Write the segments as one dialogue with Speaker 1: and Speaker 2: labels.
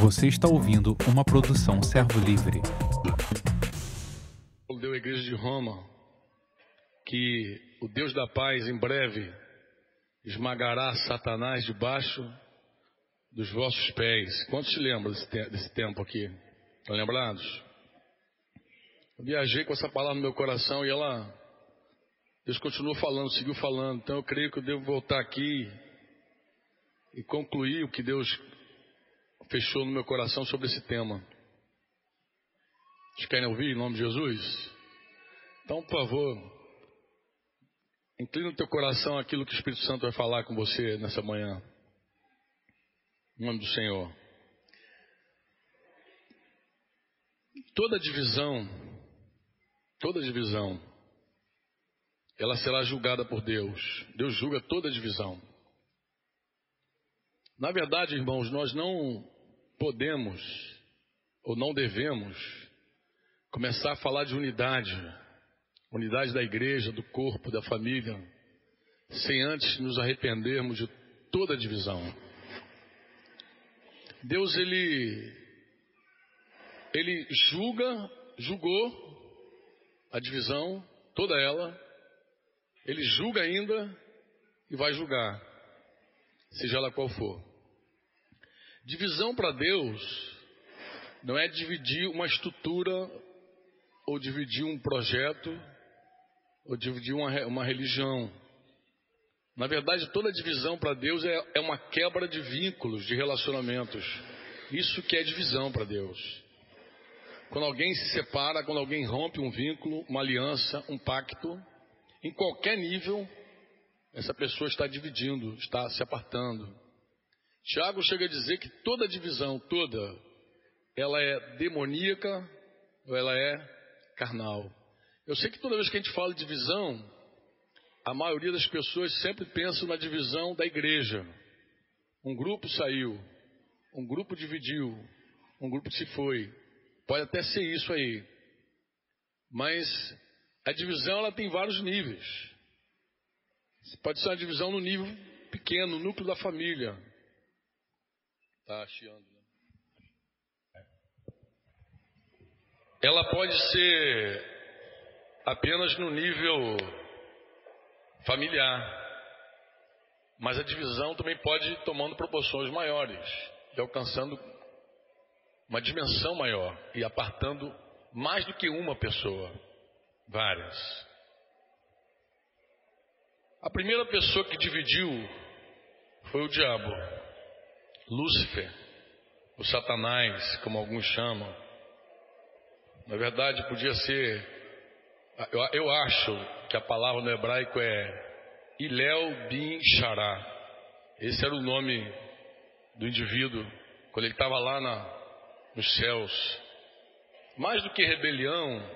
Speaker 1: Você está ouvindo uma produção Servo Livre.
Speaker 2: Deu a igreja de Roma que o Deus da paz em breve esmagará Satanás debaixo dos vossos pés. Quantos se lembram desse, te desse tempo aqui? Estão lembrados? Eu viajei com essa palavra no meu coração e ela, Deus continuou falando, seguiu falando. Então eu creio que eu devo voltar aqui e concluir o que Deus fechou no meu coração sobre esse tema. Vocês querem ouvir em nome de Jesus? Então, por favor, inclina o teu coração aquilo que o Espírito Santo vai falar com você nessa manhã. Em nome do Senhor. Toda divisão, toda divisão, ela será julgada por Deus. Deus julga toda divisão. Na verdade, irmãos, nós não podemos ou não devemos começar a falar de unidade, unidade da igreja, do corpo, da família, sem antes nos arrependermos de toda divisão. Deus ele ele julga, julgou a divisão, toda ela. Ele julga ainda e vai julgar, seja ela qual for. Divisão para Deus não é dividir uma estrutura, ou dividir um projeto, ou dividir uma, uma religião. Na verdade, toda divisão para Deus é, é uma quebra de vínculos, de relacionamentos. Isso que é divisão para Deus. Quando alguém se separa, quando alguém rompe um vínculo, uma aliança, um pacto, em qualquer nível, essa pessoa está dividindo, está se apartando. Tiago chega a dizer que toda divisão, toda, ela é demoníaca ou ela é carnal. Eu sei que toda vez que a gente fala de divisão, a maioria das pessoas sempre pensa na divisão da igreja. Um grupo saiu, um grupo dividiu, um grupo se foi. Pode até ser isso aí. Mas a divisão ela tem vários níveis. Pode ser uma divisão no nível pequeno, no núcleo da família. Está chiando, né? Ela pode ser apenas no nível familiar, mas a divisão também pode ir tomando proporções maiores e alcançando uma dimensão maior e apartando mais do que uma pessoa, várias. A primeira pessoa que dividiu foi o diabo. Lúcifer, o Satanás, como alguns chamam. Na verdade, podia ser. Eu, eu acho que a palavra no hebraico é Ilel bin Shará. Esse era o nome do indivíduo quando ele estava lá na, nos céus. Mais do que rebelião,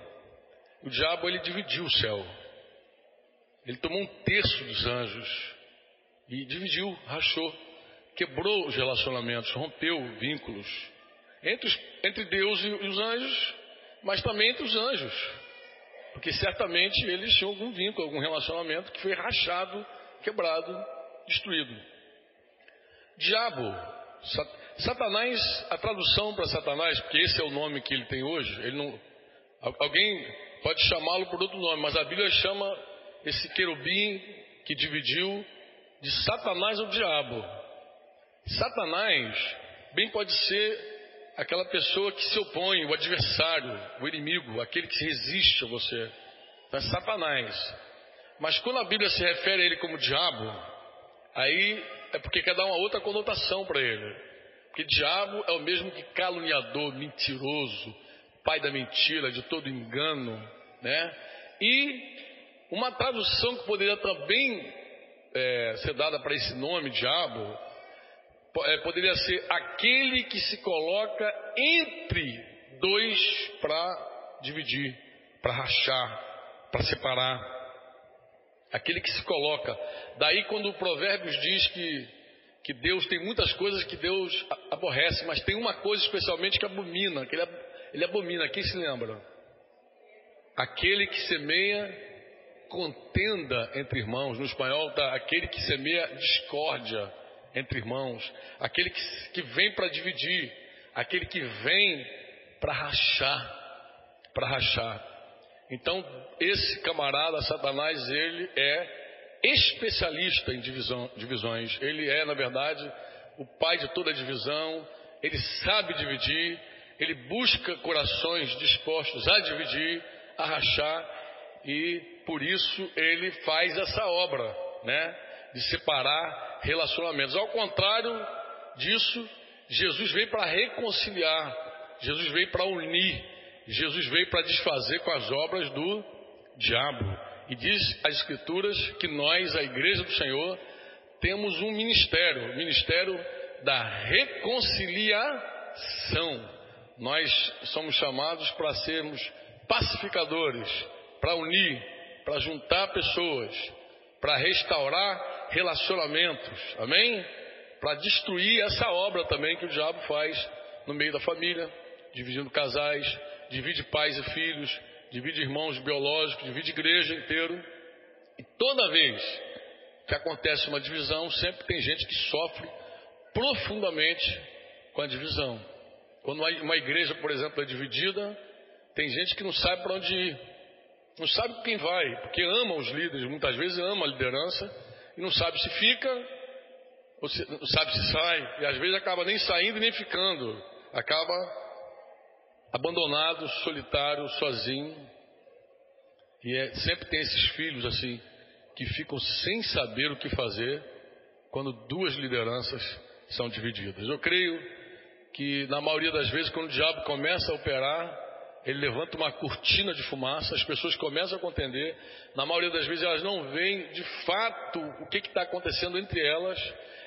Speaker 2: o diabo ele dividiu o céu. Ele tomou um terço dos anjos e dividiu, rachou quebrou os relacionamentos, rompeu vínculos entre, os, entre Deus e os anjos, mas também entre os anjos. Porque certamente eles tinham algum vínculo, algum relacionamento que foi rachado, quebrado, destruído. Diabo, Satanás, a tradução para Satanás, porque esse é o nome que ele tem hoje, ele não, alguém pode chamá-lo por outro nome, mas a Bíblia chama esse querubim que dividiu de Satanás ao diabo. Satanás bem pode ser aquela pessoa que se opõe, o adversário, o inimigo, aquele que se resiste a você. Então é Satanás. Mas quando a Bíblia se refere a ele como diabo, aí é porque quer dar uma outra conotação para ele. Porque diabo é o mesmo que caluniador, mentiroso, pai da mentira, de todo engano, né? E uma tradução que poderia também é, ser dada para esse nome, diabo, poderia ser aquele que se coloca entre dois para dividir, para rachar, para separar. Aquele que se coloca. Daí quando o Provérbios diz que, que Deus tem muitas coisas que Deus aborrece, mas tem uma coisa especialmente que abomina, que ele, ele abomina. Quem se lembra? Aquele que semeia contenda entre irmãos. No espanhol está aquele que semeia discórdia entre irmãos, aquele que, que vem para dividir, aquele que vem para rachar, para rachar. Então, esse camarada, Satanás, ele é especialista em divisão, divisões. Ele é, na verdade, o pai de toda divisão. Ele sabe dividir. Ele busca corações dispostos a dividir, a rachar. E por isso ele faz essa obra, né? De separar relacionamentos. Ao contrário disso, Jesus veio para reconciliar. Jesus veio para unir. Jesus veio para desfazer com as obras do diabo. E diz as Escrituras que nós, a Igreja do Senhor, temos um ministério, o ministério da reconciliação. Nós somos chamados para sermos pacificadores, para unir, para juntar pessoas, para restaurar relacionamentos, amém? Para destruir essa obra também que o diabo faz no meio da família, dividindo casais, divide pais e filhos, divide irmãos biológicos, divide igreja inteiro. E toda vez que acontece uma divisão, sempre tem gente que sofre profundamente com a divisão. Quando uma igreja, por exemplo, é dividida, tem gente que não sabe para onde ir, não sabe quem vai, porque ama os líderes, muitas vezes ama a liderança, e não sabe se fica, ou se, não sabe se sai, e às vezes acaba nem saindo nem ficando, acaba abandonado, solitário, sozinho. E é, sempre tem esses filhos assim, que ficam sem saber o que fazer quando duas lideranças são divididas. Eu creio que na maioria das vezes, quando o diabo começa a operar, ele levanta uma cortina de fumaça, as pessoas começam a contender. Na maioria das vezes, elas não veem de fato o que está acontecendo entre elas,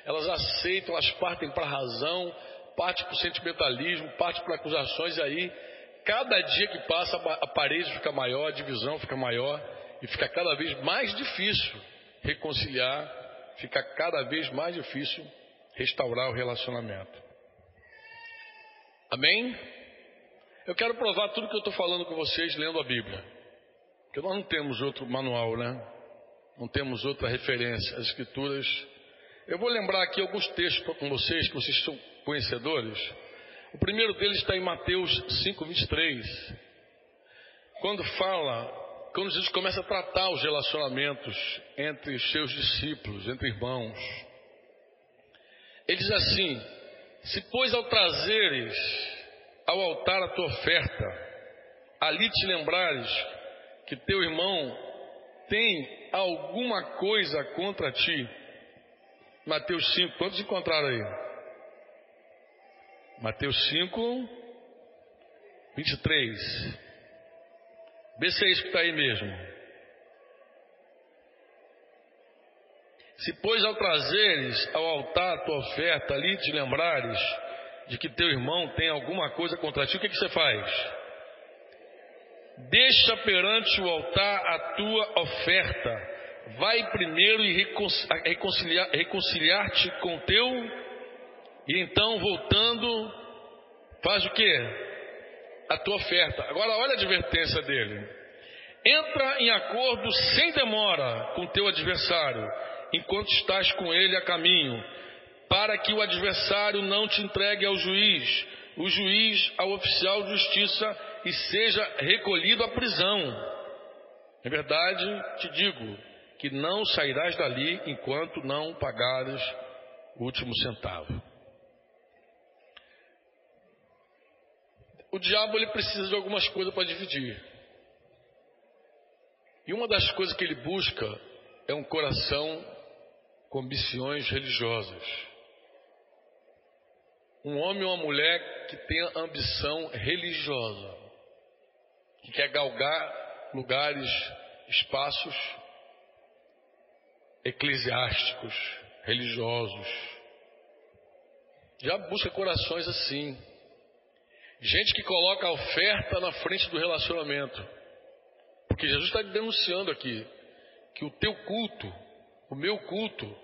Speaker 2: elas aceitam, elas partem para a razão, parte para o sentimentalismo, parte para acusações, e aí, cada dia que passa, a parede fica maior, a divisão fica maior, e fica cada vez mais difícil reconciliar, fica cada vez mais difícil restaurar o relacionamento. Amém? Eu quero provar tudo que eu estou falando com vocês lendo a Bíblia. Porque nós não temos outro manual, né? Não temos outra referência. As Escrituras. Eu vou lembrar aqui alguns textos com vocês, que vocês são conhecedores. O primeiro deles está em Mateus 5, 23. Quando fala, quando Jesus começa a tratar os relacionamentos entre os seus discípulos, entre irmãos. Ele diz assim: Se, pois, ao trazeres ao altar a tua oferta, ali te lembrares que teu irmão tem alguma coisa contra ti. Mateus 5, quantos encontraram aí? Mateus 5, 23. Vê se é isso que está aí mesmo. Se, pois, ao trazeres ao altar a tua oferta, ali te lembrares de que teu irmão tem alguma coisa contra ti, o que, que você faz? Deixa perante o altar a tua oferta. Vai primeiro e reconciliar-te reconciliar com teu e então, voltando, faz o que? A tua oferta. Agora, olha a advertência dele. Entra em acordo sem demora com teu adversário, enquanto estás com ele a caminho, para que o adversário não te entregue ao juiz, o juiz ao oficial de justiça e seja recolhido à prisão. Em verdade, te digo que não sairás dali enquanto não pagares o último centavo. o diabo ele precisa de algumas coisas para dividir. E uma das coisas que ele busca é um coração com ambições religiosas. Um homem ou uma mulher que tenha ambição religiosa, que quer galgar lugares, espaços eclesiásticos, religiosos. Já busca corações assim. Gente que coloca a oferta na frente do relacionamento. Porque Jesus está denunciando aqui que o teu culto, o meu culto,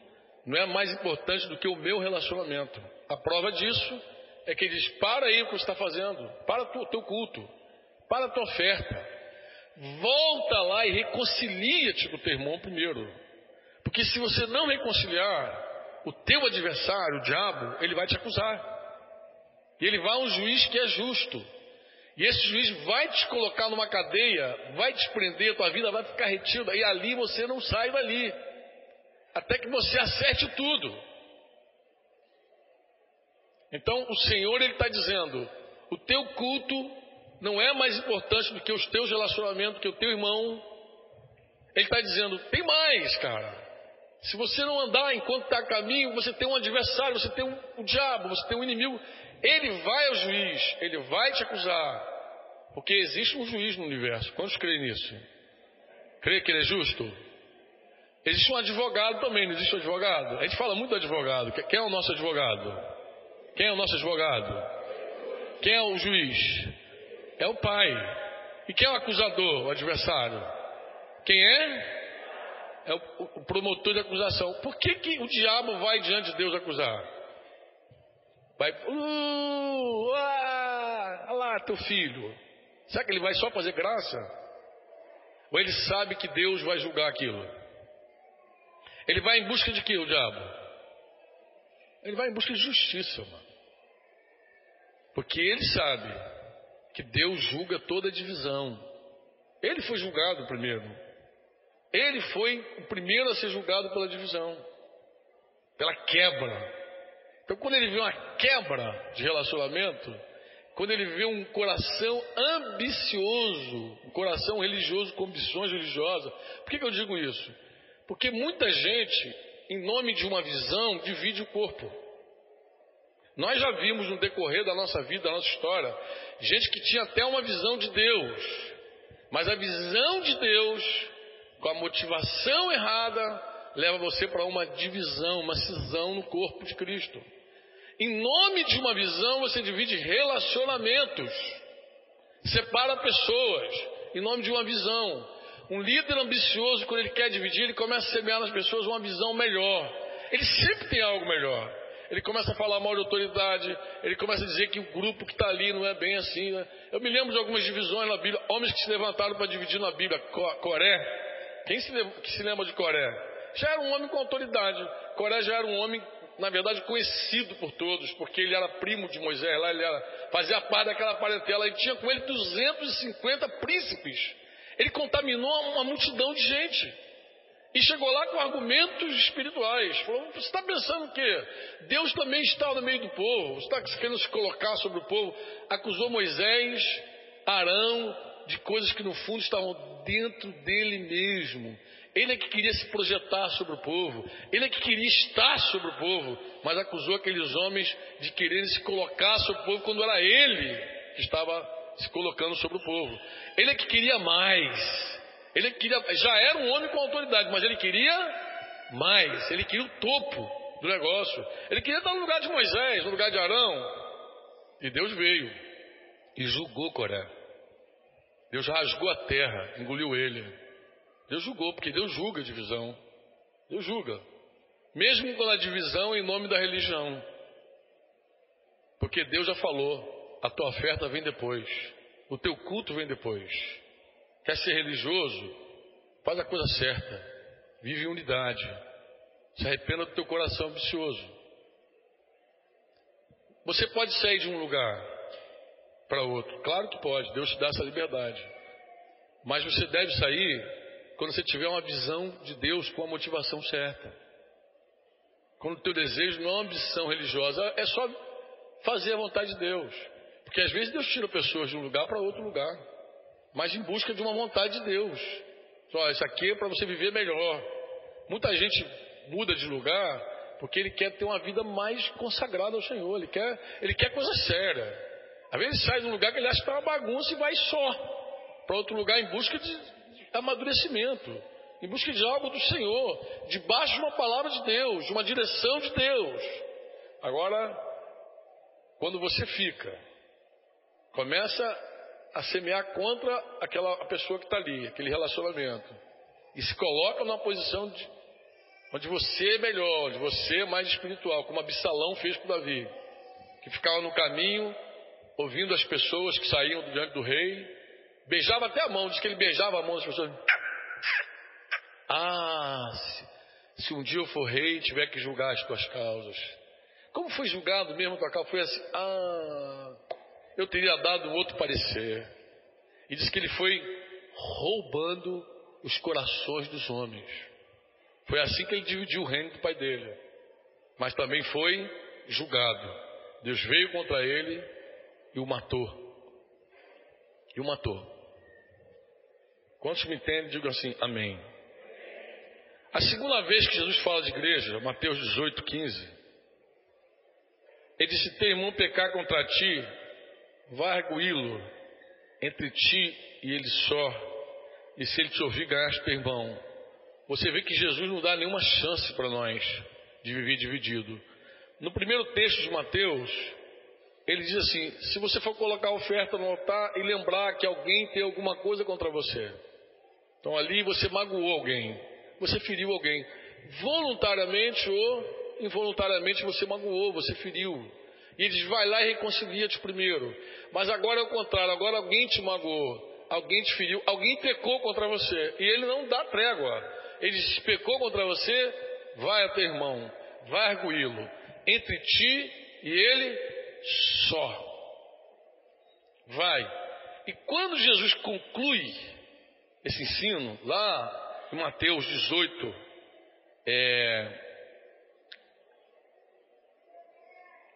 Speaker 2: não é mais importante do que o meu relacionamento. A prova disso é que ele diz: para aí o que você está fazendo, para o teu culto, para a tua oferta. Volta lá e reconcilia-te com o teu irmão primeiro. Porque se você não reconciliar, o teu adversário, o diabo, ele vai te acusar. E ele vai a um juiz que é justo. E esse juiz vai te colocar numa cadeia, vai te prender, tua vida vai ficar retida, e ali você não sai dali. Até que você acerte tudo. Então o Senhor ele está dizendo: o teu culto não é mais importante do que os teus relacionamentos, que o teu irmão. Ele está dizendo: tem mais, cara. Se você não andar enquanto está a caminho, você tem um adversário, você tem um, o diabo, você tem um inimigo. Ele vai ao juiz, ele vai te acusar. Porque existe um juiz no universo. Quantos creem nisso? Crê que ele é justo? Existe um advogado também, não existe um advogado? A gente fala muito do advogado. Quem é o nosso advogado? Quem é o nosso advogado? Quem é o juiz? É o pai. E quem é o acusador, o adversário? Quem é? É o, promotor de acusação. Por que, que o diabo vai diante de Deus acusar? Vai, uh, ah, lá teu filho. Será que ele vai só fazer graça? Ou ele sabe que Deus vai julgar aquilo? Ele vai em busca de quê, o diabo? Ele vai em busca de justiça, mano. Porque ele sabe que Deus julga toda divisão. Ele foi julgado primeiro. Ele foi o primeiro a ser julgado pela divisão, pela quebra. Então, quando ele vê uma quebra de relacionamento, quando ele vê um coração ambicioso, um coração religioso com ambições religiosas, por que, que eu digo isso? Porque muita gente, em nome de uma visão, divide o corpo. Nós já vimos no decorrer da nossa vida, da nossa história, gente que tinha até uma visão de Deus, mas a visão de Deus, com a motivação errada, leva você para uma divisão, uma cisão no corpo de Cristo. Em nome de uma visão, você divide relacionamentos, separa pessoas, em nome de uma visão. Um líder ambicioso, quando ele quer dividir, ele começa a semear nas pessoas uma visão melhor. Ele sempre tem algo melhor. Ele começa a falar mal de autoridade, ele começa a dizer que o grupo que está ali não é bem assim. Né? Eu me lembro de algumas divisões na Bíblia, homens que se levantaram para dividir na Bíblia. Coré, quem se, que se lembra de Coré? Já era um homem com autoridade. Coré já era um homem na verdade, conhecido por todos, porque ele era primo de Moisés, lá ele era, fazia parte daquela parentela, e tinha com ele 250 príncipes. Ele contaminou uma multidão de gente. E chegou lá com argumentos espirituais. Falou: Você está pensando o quê? Deus também está no meio do povo. Você está querendo se colocar sobre o povo. Acusou Moisés, Arão, de coisas que no fundo estavam dentro dele mesmo. Ele é que queria se projetar sobre o povo, ele é que queria estar sobre o povo, mas acusou aqueles homens de quererem se colocar sobre o povo quando era ele que estava se colocando sobre o povo. Ele é que queria mais. Ele é queria, já era um homem com autoridade, mas ele queria mais. Ele queria o topo do negócio. Ele queria estar no lugar de Moisés, no lugar de Arão. E Deus veio e julgou Coré. Deus rasgou a terra, engoliu ele. Deus julgou, porque Deus julga a divisão. Deus julga. Mesmo quando a divisão é em nome da religião. Porque Deus já falou, a tua oferta vem depois. O teu culto vem depois. Quer ser religioso? Faz a coisa certa. Vive em unidade. Se arrependa do teu coração ambicioso. Você pode sair de um lugar para outro. Claro que pode. Deus te dá essa liberdade. Mas você deve sair quando você tiver uma visão de Deus com a motivação certa. Quando o teu desejo não é uma ambição religiosa, é só fazer a vontade de Deus. Porque às vezes Deus tira pessoas de um lugar para outro lugar, mas em busca de uma vontade de Deus. Só, isso aqui é para você viver melhor. Muita gente muda de lugar porque ele quer ter uma vida mais consagrada ao Senhor, ele quer, ele quer coisa séria. Às vezes sai de um lugar que ele acha que está uma bagunça e vai só para outro lugar em busca de, amadurecimento, em busca de algo do Senhor, debaixo de uma palavra de Deus, de uma direção de Deus. Agora, quando você fica, começa a semear contra aquela pessoa que está ali, aquele relacionamento, e se coloca numa posição de, onde você é melhor, onde você é mais espiritual, como Absalão fez com Davi, que ficava no caminho, ouvindo as pessoas que saíam diante do rei, Beijava até a mão, diz que ele beijava a mão das pessoas. Ah, se um dia eu for rei tiver que julgar as tuas causas. Como foi julgado mesmo tua causa? Foi assim, ah, eu teria dado outro parecer. E diz que ele foi roubando os corações dos homens. Foi assim que ele dividiu o reino do pai dele. Mas também foi julgado. Deus veio contra ele e o matou. E o matou. Quantos me entendem, digam assim, amém. A segunda vez que Jesus fala de igreja, Mateus 18, 15, ele disse: Teu irmão pecar contra ti, vai arguí-lo entre ti e ele só, e se ele te ouvir, ganhaste teu irmão. Você vê que Jesus não dá nenhuma chance para nós de viver dividido. No primeiro texto de Mateus, ele diz assim: se você for colocar a oferta no altar e lembrar que alguém tem alguma coisa contra você, então ali você magoou alguém, você feriu alguém, voluntariamente ou involuntariamente você magoou, você feriu. E diz: vai lá e reconcilia-te primeiro. Mas agora é o contrário, agora alguém te magoou, alguém te feriu, alguém pecou contra você. E ele não dá trégua. Ele diz: pecou contra você, vai a teu irmão, vai arguí-lo. Entre ti e ele só. Vai. E quando Jesus conclui esse ensino, lá em Mateus 18, é,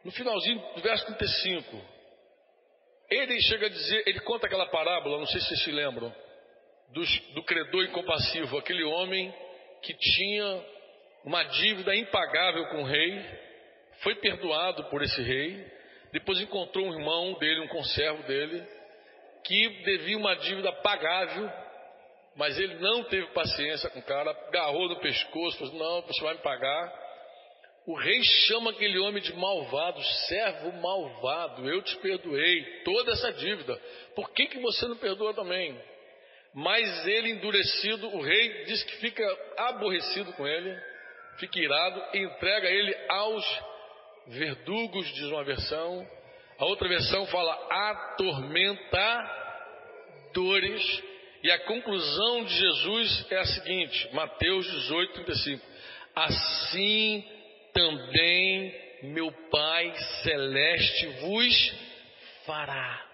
Speaker 2: no finalzinho do verso 35, ele chega a dizer, ele conta aquela parábola, não sei se vocês se lembram, do, do credor incompassivo, aquele homem que tinha uma dívida impagável com o rei, foi perdoado por esse rei, depois encontrou um irmão dele, um conservo dele, que devia uma dívida pagável mas ele não teve paciência com o cara, agarrou no pescoço, falou: Não, você vai me pagar. O rei chama aquele homem de malvado, servo malvado. Eu te perdoei toda essa dívida. Por que, que você não perdoa também? Mas ele, endurecido, o rei diz que fica aborrecido com ele, fica irado e entrega ele aos verdugos, diz uma versão. A outra versão fala atormentadores e a conclusão de Jesus é a seguinte: Mateus 18, 35. Assim também meu Pai Celeste vos fará.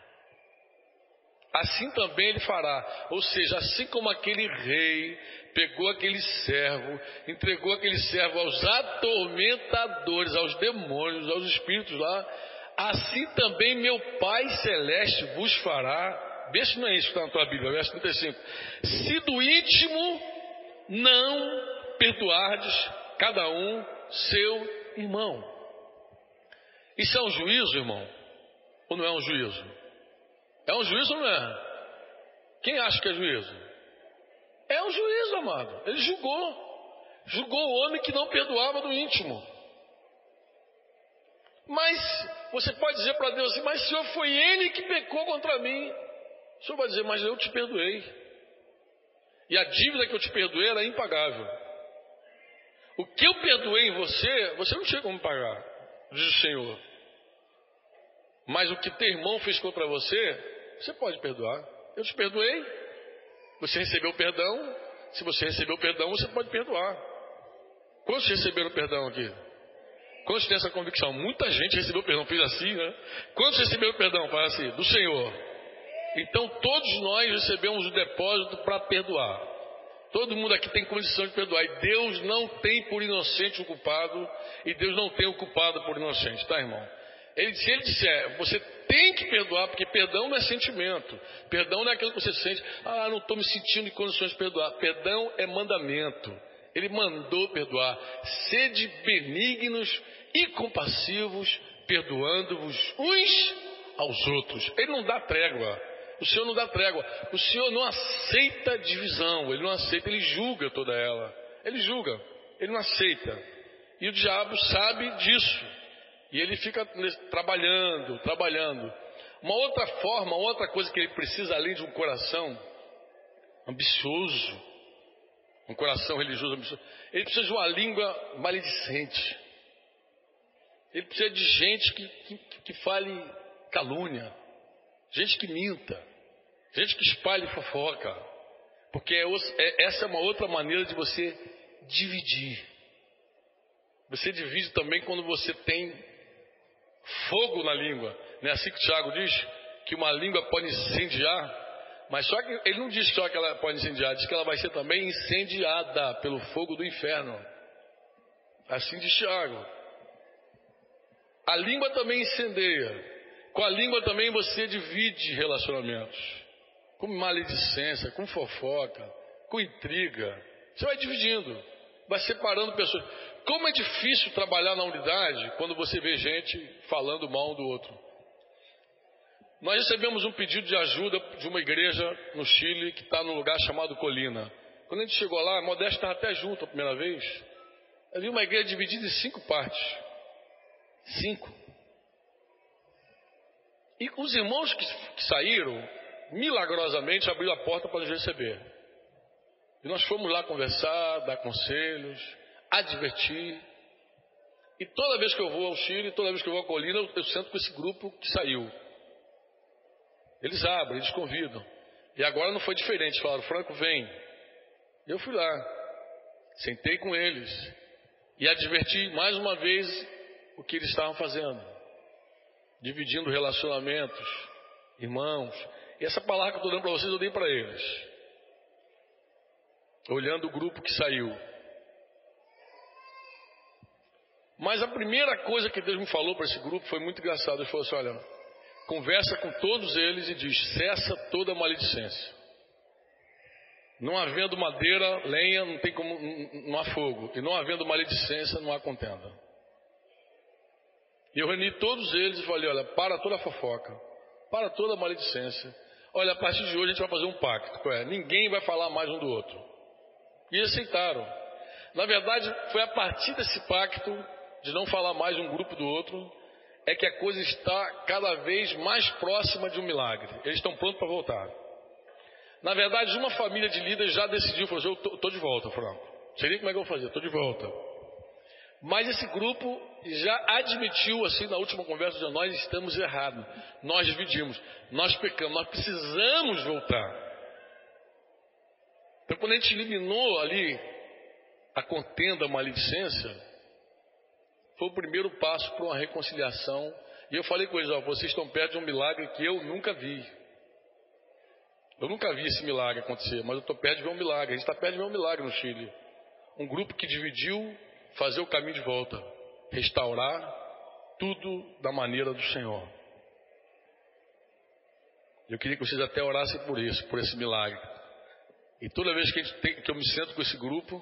Speaker 2: Assim também ele fará. Ou seja, assim como aquele rei pegou aquele servo, entregou aquele servo aos atormentadores, aos demônios, aos espíritos lá, assim também meu Pai Celeste vos fará se não é isso que está na tua Bíblia, verso 35. Se do íntimo não perdoardes cada um seu irmão. Isso é um juízo, irmão? Ou não é um juízo? É um juízo ou não é? Quem acha que é juízo? É um juízo, amado. Ele julgou. Julgou o homem que não perdoava do íntimo. Mas você pode dizer para Deus assim: Mas Senhor, foi ele que pecou contra mim. O senhor vai dizer, mas eu te perdoei. E a dívida que eu te perdoei era impagável. O que eu perdoei em você, você não tinha como pagar, diz o Senhor. Mas o que teu irmão fez contra você, você pode perdoar. Eu te perdoei. Você recebeu perdão. Se você recebeu perdão, você pode perdoar. Quantos receberam perdão aqui? Quantos têm essa convicção? Muita gente recebeu perdão, fez assim, né? Quantos receberam perdão? Faz assim, do Senhor. Então todos nós recebemos o depósito para perdoar. Todo mundo aqui tem condição de perdoar. E Deus não tem por inocente o culpado. E Deus não tem o culpado por inocente, tá, irmão? Ele, se ele disser, você tem que perdoar, porque perdão não é sentimento. Perdão não é aquilo que você sente, ah, não estou me sentindo em condições de perdoar. Perdão é mandamento. Ele mandou perdoar. Sede benignos e compassivos, perdoando-vos uns aos outros. Ele não dá trégua. O Senhor não dá trégua. O Senhor não aceita divisão. Ele não aceita, ele julga toda ela. Ele julga, ele não aceita. E o diabo sabe disso. E ele fica trabalhando, trabalhando. Uma outra forma, outra coisa que ele precisa além de um coração ambicioso, um coração religioso ambicioso, ele precisa de uma língua maledicente. Ele precisa de gente que, que, que fale calúnia. Gente que minta, gente que espalhe fofoca, porque é, é, essa é uma outra maneira de você dividir. Você divide também quando você tem fogo na língua. Não é assim que o Tiago diz? Que uma língua pode incendiar. Mas só que ele não diz só que ela pode incendiar, diz que ela vai ser também incendiada pelo fogo do inferno. Assim diz Tiago. A língua também incendeia. Com a língua também você divide relacionamentos. Com maledicência, com fofoca, com intriga. Você vai dividindo, vai separando pessoas. Como é difícil trabalhar na unidade quando você vê gente falando mal um do outro. Nós recebemos um pedido de ajuda de uma igreja no Chile que está num lugar chamado Colina. Quando a gente chegou lá, Modesto estava até junto a primeira vez. Havia uma igreja dividida em cinco partes. Cinco. E os irmãos que, que saíram, milagrosamente abriram a porta para nos receber. E nós fomos lá conversar, dar conselhos, advertir. E toda vez que eu vou ao Chile, toda vez que eu vou à colina, eu, eu sento com esse grupo que saiu. Eles abrem, eles convidam. E agora não foi diferente. Falaram, Franco, vem. Eu fui lá, sentei com eles e adverti mais uma vez o que eles estavam fazendo, dividindo relacionamentos, irmãos. E essa palavra que eu estou dando para vocês, eu dei para eles, olhando o grupo que saiu. Mas a primeira coisa que Deus me falou para esse grupo foi muito engraçado. Ele falou assim: olha, conversa com todos eles e diz: cessa toda maledicência. Não havendo madeira, lenha, não tem como, não há fogo. E não havendo maledicência, não há contenda. E eu reuni todos eles e falei: olha, para toda a fofoca, para toda a maledicência. Olha, a partir de hoje a gente vai fazer um pacto. É? Ninguém vai falar mais um do outro. E aceitaram. Na verdade, foi a partir desse pacto de não falar mais um grupo do outro, é que a coisa está cada vez mais próxima de um milagre. Eles estão prontos para voltar. Na verdade, uma família de líderes já decidiu, falou assim, eu estou de volta, Franco. Nem como é que eu vou fazer, estou de volta. Mas esse grupo já admitiu, assim, na última conversa, de nós estamos errados. Nós dividimos, nós pecamos, nós precisamos voltar. Então, quando a gente eliminou ali a contenda, a maledicência, foi o primeiro passo para uma reconciliação. E eu falei com eles: ó, vocês estão perto de um milagre que eu nunca vi. Eu nunca vi esse milagre acontecer, mas eu estou perto de ver um milagre. A gente está perto de ver um milagre no Chile. Um grupo que dividiu, fazer o caminho de volta, restaurar tudo da maneira do Senhor. Eu queria que vocês até orassem por isso, por esse milagre. E toda vez que, tem, que eu me sento com esse grupo,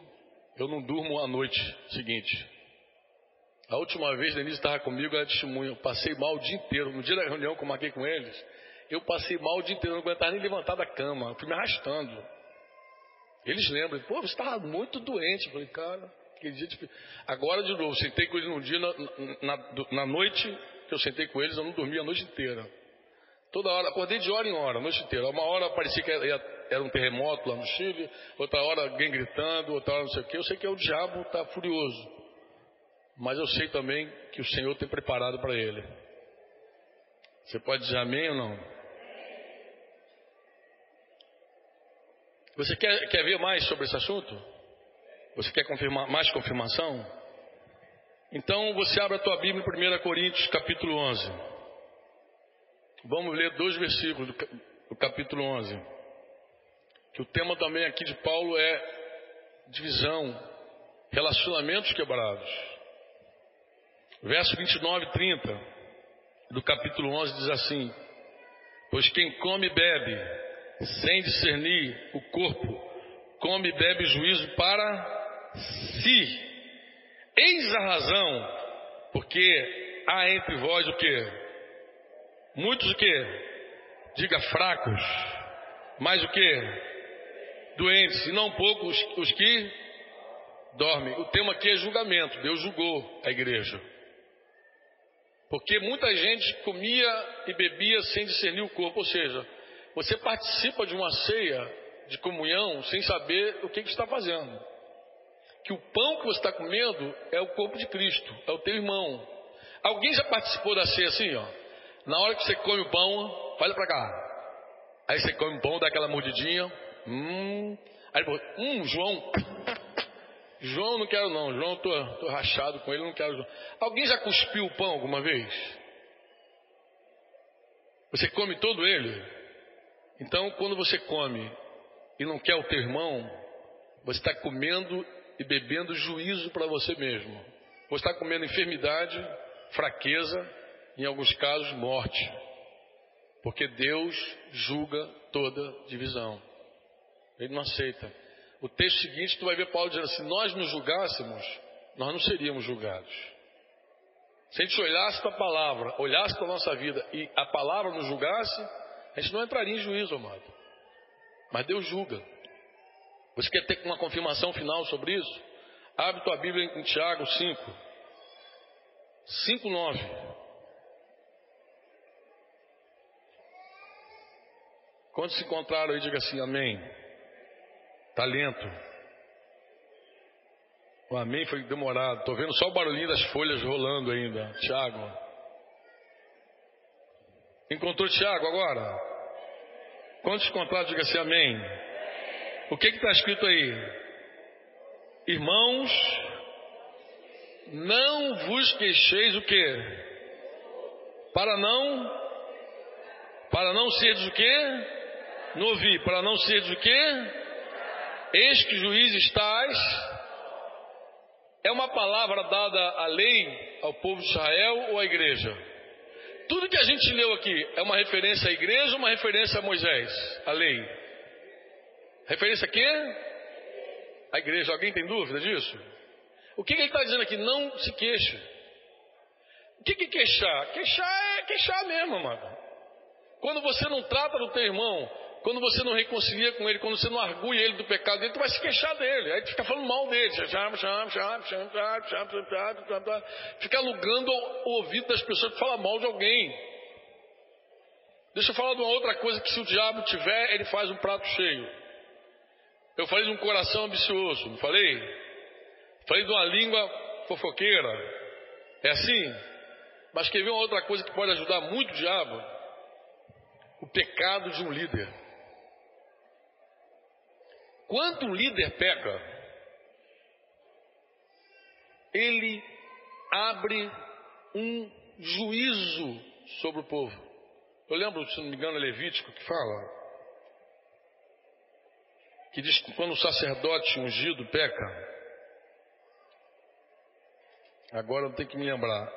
Speaker 2: eu não durmo a noite seguinte. A última vez, Denise estava comigo, ela testemunha. Eu passei mal o dia inteiro. No dia da reunião que eu marquei com eles, eu passei mal o dia inteiro. Eu não aguentava nem levantar da cama. Eu fui me arrastando. Eles lembram. Pô, você estava muito doente. Eu falei, cara, aquele dia. Tipo... Agora, de novo, sentei com eles num dia, na, na, na, noite que eu sentei com eles, eu não dormi a noite inteira. Toda hora, acordei de hora em hora, a noite inteira. Uma hora parecia que era, era um terremoto lá no Chile, outra hora alguém gritando, outra hora não sei o quê. Eu sei que é o diabo está furioso mas eu sei também que o Senhor tem preparado para ele. Você pode dizer amém ou não? Você quer, quer ver mais sobre esse assunto? Você quer confirmar mais confirmação? Então você abre a tua Bíblia em 1 Coríntios capítulo 11. Vamos ler dois versículos do, do capítulo 11. Que o tema também aqui de Paulo é divisão, relacionamentos quebrados. Verso 29 e 30 do capítulo 11 diz assim: Pois quem come e bebe, sem discernir o corpo, come e bebe juízo para si. Eis a razão, porque há entre vós o que? Muitos o que? Diga fracos, mas o que? Doentes, e não poucos os, os que dormem. O tema aqui é julgamento. Deus julgou a igreja. Porque muita gente comia e bebia sem discernir o corpo, ou seja, você participa de uma ceia de comunhão sem saber o que, que está fazendo. Que o pão que você está comendo é o corpo de Cristo, é o teu irmão. Alguém já participou da ceia assim, ó? Na hora que você come o pão, olha para cá. Aí você come o pão, dá aquela mordidinha. Hum. Aí depois, hum, João. João não quero não, João tô, tô rachado com ele, não quero João. Alguém já cuspiu o pão alguma vez? Você come todo ele? Então, quando você come e não quer o teu irmão, você está comendo e bebendo juízo para você mesmo. Você está comendo enfermidade, fraqueza, em alguns casos, morte. Porque Deus julga toda divisão. Ele não aceita. O texto seguinte, tu vai ver Paulo dizendo: se nós nos julgássemos, nós não seríamos julgados. Se a gente olhasse para a palavra, olhasse para a nossa vida e a palavra nos julgasse, a gente não entraria em juízo, amado. Mas Deus julga. Você quer ter uma confirmação final sobre isso? Abre tua Bíblia em Tiago 5. 5, 9. Quando se encontraram aí, diga assim, amém. Talento. O amém foi demorado. Estou vendo só o barulhinho das folhas rolando ainda. Tiago. Encontrou Tiago agora? Quantos encontraram, diga assim, amém. O que está escrito aí? Irmãos, não vos queixeis o que? Para não, para não seres o que? No ouvir, para não seres o que? Eis que juiz estás. É uma palavra dada à lei, ao povo de Israel ou à igreja? Tudo que a gente leu aqui é uma referência à igreja ou uma referência a Moisés, a lei? Referência a quê? A igreja. Alguém tem dúvida disso? O que, que ele está dizendo aqui? Não se queixe. O que, que queixar? Queixar é queixar mesmo, amado. Quando você não trata do teu irmão, quando você não reconcilia com ele, quando você não argui ele do pecado dele, tu vai se queixar dele. Aí tu fica falando mal dele. Fica alugando o ouvido das pessoas que falam mal de alguém. Deixa eu falar de uma outra coisa que se o diabo tiver, ele faz um prato cheio. Eu falei de um coração ambicioso, não falei? Falei de uma língua fofoqueira. É assim? Mas quer ver uma outra coisa que pode ajudar muito o diabo? O pecado de um líder. Quando um líder peca, ele abre um juízo sobre o povo. Eu lembro, se não me engano, Levítico que fala que diz que quando o sacerdote ungido peca, agora eu tenho que me lembrar,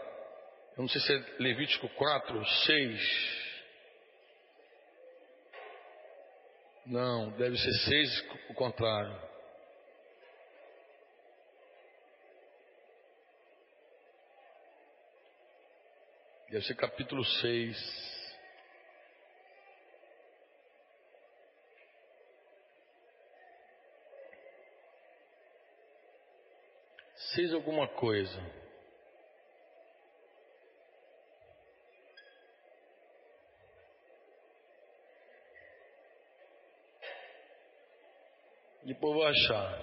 Speaker 2: eu não sei se é Levítico 4, 6. Não, deve ser 6, o contrário. Deve ser capítulo 6. Seja alguma coisa. Depois vou achar.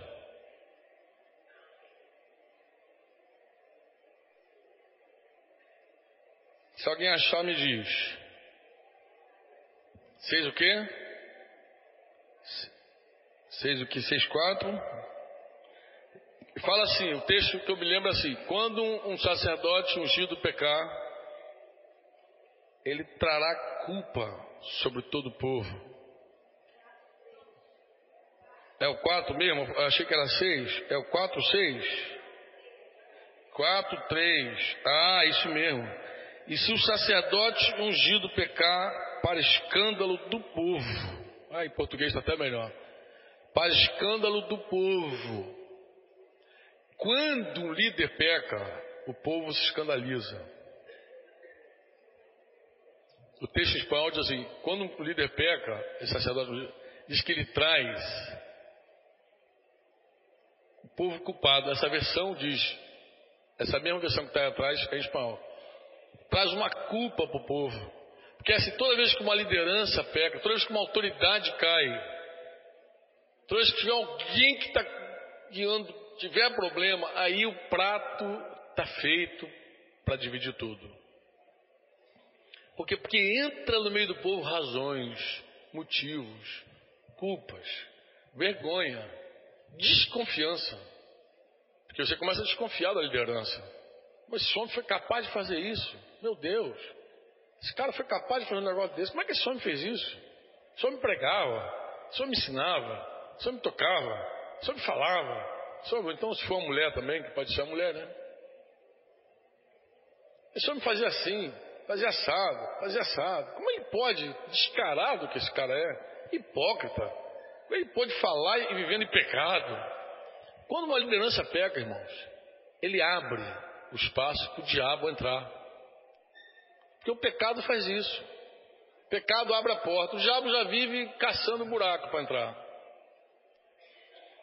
Speaker 2: Se alguém achar, me diz. Seis o quê? Seis o que? Seis quatro? E fala assim, o texto que eu me lembro é assim: quando um, sacerdote ungido pecar, ele trará culpa sobre todo o povo. É o 4 mesmo? Eu achei que era 6. É o 4, 6? 4, 3. Ah, isso mesmo. E se o sacerdote ungido pecar para escândalo do povo. Ah, em português está até melhor. Para escândalo do povo. Quando um líder peca, o povo se escandaliza. O texto espanhol diz assim: quando um líder peca, esse sacerdote diz que ele traz o povo culpado. Essa versão diz, essa mesma versão que está atrás é espanhol, traz uma culpa para o povo. Porque assim, toda vez que uma liderança peca, toda vez que uma autoridade cai, toda vez que tiver alguém que está guiando tiver problema, aí o prato está feito para dividir tudo. Porque, porque entra no meio do povo razões, motivos, culpas, vergonha, desconfiança. Porque você começa a desconfiar da liderança. Mas esse homem foi capaz de fazer isso? Meu Deus. Esse cara foi capaz de fazer um negócio desse. Como é que esse homem fez isso? Esse homem pregava, esse homem ensinava, esse homem tocava, esse homem falava. Então, se for uma mulher também, que pode ser mulher, né? Esse homem fazia assim, fazia assado, fazia assado. Como ele pode, descarado que esse cara é, hipócrita, como ele pode falar e vivendo em pecado? Quando uma liderança peca, irmãos, ele abre o espaço para o diabo entrar. Porque o pecado faz isso. O pecado abre a porta. O diabo já vive caçando buraco para entrar.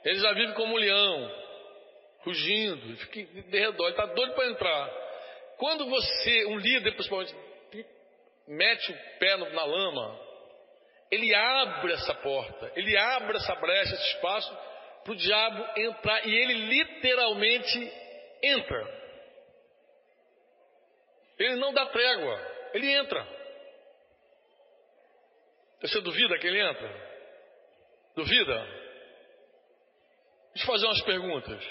Speaker 2: Ele já vive como um leão, rugindo, fica de redor, ele está doido para entrar. Quando você, um líder principalmente, mete o pé na lama, ele abre essa porta, ele abre essa brecha, esse espaço, para o diabo entrar, e ele literalmente entra. Ele não dá trégua, ele entra. Você duvida que ele entra? Duvida? Deixa eu fazer umas perguntas.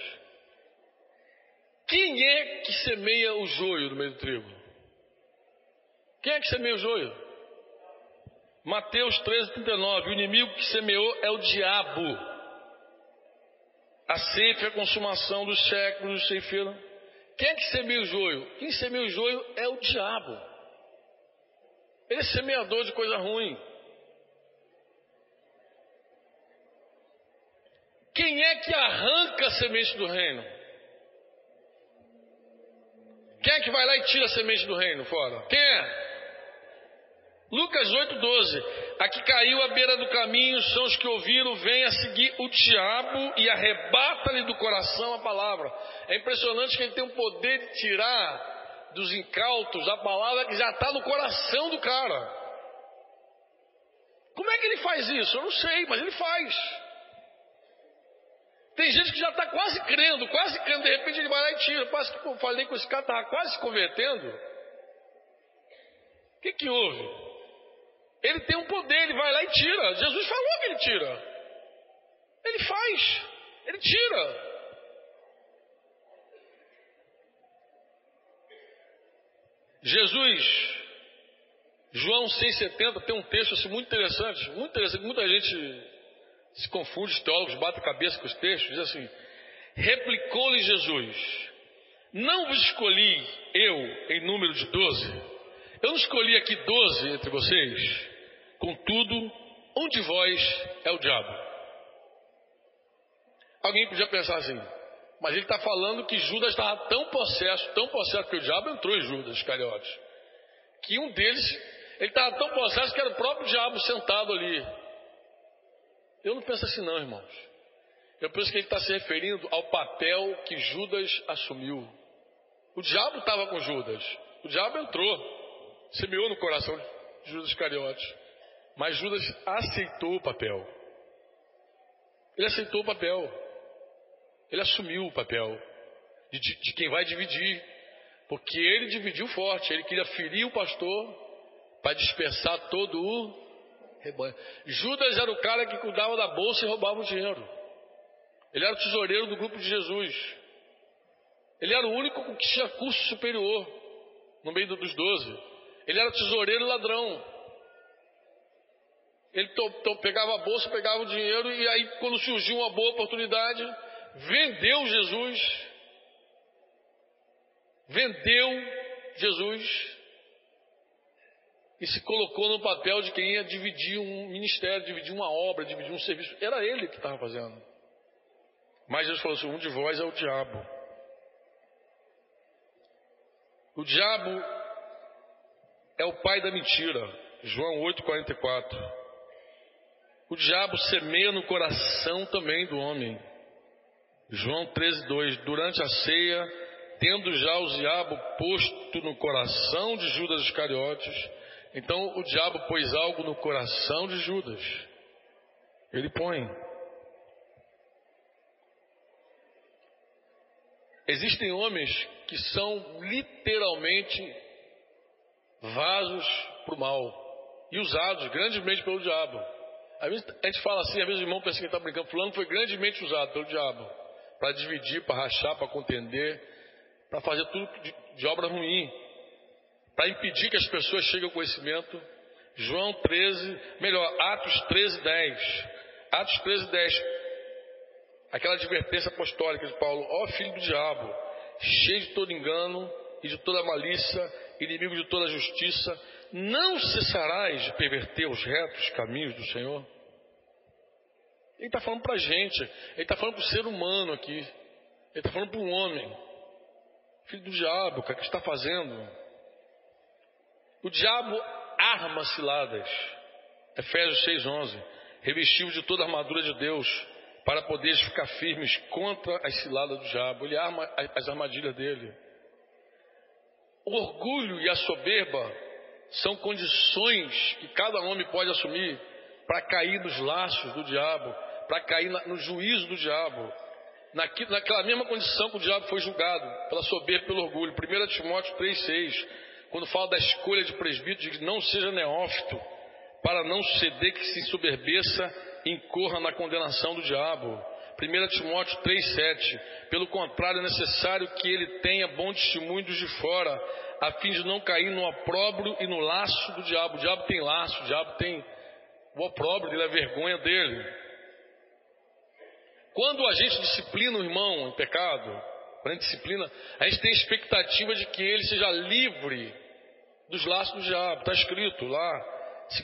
Speaker 2: Quem é que semeia o joio no meio do trigo? Quem é que semeia o joio? Mateus 13, 39. O inimigo que semeou é o diabo. A é a consumação dos séculos, ceifeiro. Quem é que semeia o joio? Quem semeia o joio é o diabo. Ele é semeador de coisa ruim. Quem é que arranca a semente do reino? Quem é que vai lá e tira a semente do reino fora? Quem é? Lucas 8,12. A que caiu à beira do caminho são os que ouviram, vem a seguir o diabo e arrebata-lhe do coração a palavra. É impressionante que ele tem o poder de tirar dos incautos a palavra que já está no coração do cara. Como é que ele faz isso? Eu não sei, mas ele faz. Tem gente que já está quase crendo, quase crendo, de repente ele vai lá e tira. Quase que eu falei com esse cara, estava quase se convertendo. O que, que houve? Ele tem um poder, ele vai lá e tira. Jesus falou que ele tira. Ele faz, ele tira. Jesus, João 6,70 tem um texto assim, muito interessante, muito interessante, muita gente se confunde, os teólogos batem a cabeça com os textos, diz assim, replicou-lhe Jesus, não vos escolhi eu em número de doze, eu não escolhi aqui doze entre vocês, contudo, um de vós é o diabo. Alguém podia pensar assim, mas ele está falando que Judas estava tão possesso, tão possesso que o diabo entrou em Judas Iscariotes, que um deles, ele estava tão possesso que era o próprio diabo sentado ali. Eu não penso assim não, irmãos. Eu penso que ele está se referindo ao papel que Judas assumiu. O diabo estava com Judas. O diabo entrou semeou no coração de Judas Iscariotes. Mas Judas aceitou o papel. Ele aceitou o papel. Ele assumiu o papel de, de, de quem vai dividir. Porque ele dividiu forte. Ele queria ferir o pastor para dispersar todo o rebanho. Judas era o cara que cuidava da bolsa e roubava o dinheiro. Ele era o tesoureiro do grupo de Jesus. Ele era o único que tinha curso superior no meio dos doze. Ele era tesoureiro e ladrão. Ele to, to, pegava a bolsa, pegava o dinheiro e aí, quando surgiu uma boa oportunidade, vendeu Jesus. Vendeu Jesus e se colocou no papel de quem ia dividir um ministério, dividir uma obra, dividir um serviço. Era ele que estava fazendo. Mas Jesus falou assim: um de vós é o diabo. O diabo é o pai da mentira. João 8,44. O diabo semeia no coração também do homem. João 13,2. Durante a ceia, tendo já o diabo posto no coração de Judas Iscariotes, então o diabo pôs algo no coração de Judas. Ele põe. Existem homens que são literalmente vasos para o mal e usados grandemente pelo diabo. Às vezes a gente fala assim, às vezes o irmão pensa que está brincando, fulano foi grandemente usado pelo diabo. para dividir, para rachar, para contender, para fazer tudo de, de obra ruim, para impedir que as pessoas cheguem ao conhecimento. João 13, melhor, Atos 13, 10. Atos 13, 10. Aquela advertência apostólica de Paulo, ó filho do diabo, cheio de todo engano e de toda malícia, inimigo de toda justiça, não cessarás de perverter os retos caminhos do Senhor? Ele está falando para a gente, ele está falando para o ser humano aqui, ele está falando para um homem, filho do diabo, o que está fazendo? O diabo arma ciladas, Efésios 6,11, revestiu de toda a armadura de Deus, para poderes ficar firmes contra as ciladas do diabo, ele arma as armadilhas dele. O orgulho e a soberba são condições que cada homem pode assumir para cair nos laços do diabo, para cair no juízo do diabo. naquela mesma condição que o diabo foi julgado, pela soberba e pelo orgulho. 1 Timóteo 3,6, quando fala da escolha de presbítero, diz: não seja neófito, para não ceder que se soberbeça incorra na condenação do diabo. 1 Timóteo 3,7. Pelo contrário, é necessário que ele tenha bom testemunho dos de fora, a fim de não cair no opróbrio e no laço do diabo. O diabo tem laço, o diabo tem o opróbrio dele, a vergonha dele. Quando a gente disciplina o irmão em pecado, quando a gente disciplina, a gente tem expectativa de que ele seja livre dos laços do diabo. Está escrito lá,